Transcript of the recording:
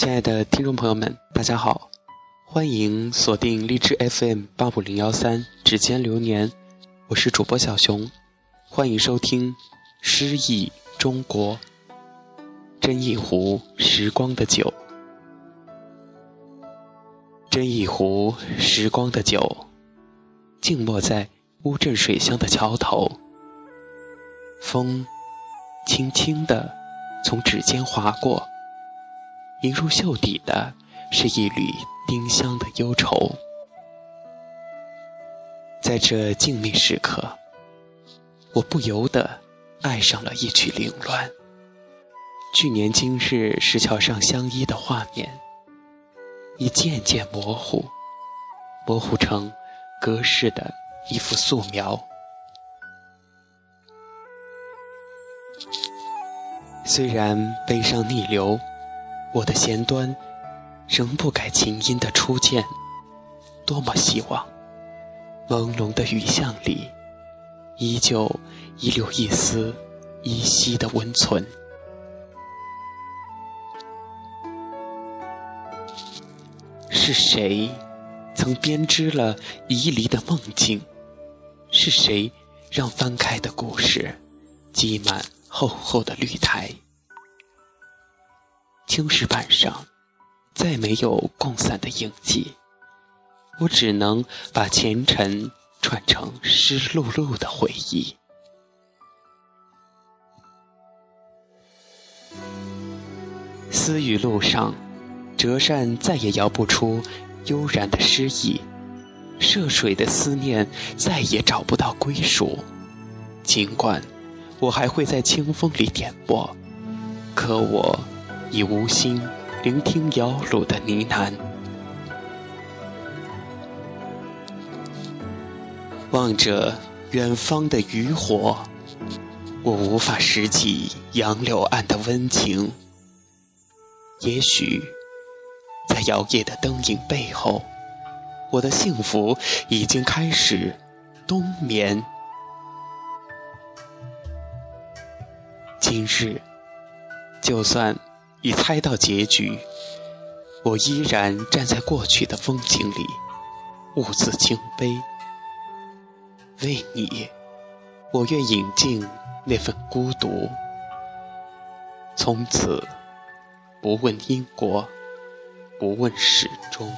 亲爱的听众朋友们，大家好，欢迎锁定荔枝 FM 八五零幺三《指尖流年》，我是主播小熊，欢迎收听《诗意中国》，斟一壶时光的酒，斟一壶时光的酒，静默在乌镇水乡的桥头，风轻轻地从指尖划过。迎入袖底的是一缕丁香的忧愁，在这静谧时刻，我不由得爱上了一曲凌乱。去年今日石桥上相依的画面，已渐渐模糊，模糊成隔世的一幅素描。虽然悲伤逆流。我的弦端仍不改琴音的初见，多么希望朦胧的雨巷里依旧遗留一丝依稀的温存。是谁曾编织了遗离的梦境？是谁让翻开的故事积满厚厚的绿苔？青石板上再没有共散的印记，我只能把前尘串成湿漉漉的回忆。思雨路上，折扇再也摇不出悠然的诗意，涉水的思念再也找不到归属。尽管我还会在清风里点拨，可我。已无心聆听摇橹的呢喃，望着远方的渔火，我无法拾起杨柳岸的温情。也许，在摇曳的灯影背后，我的幸福已经开始冬眠。今日，就算。已猜到结局，我依然站在过去的风景里，兀自敬悲。为你，我愿饮尽那份孤独，从此不问因果，不问始终。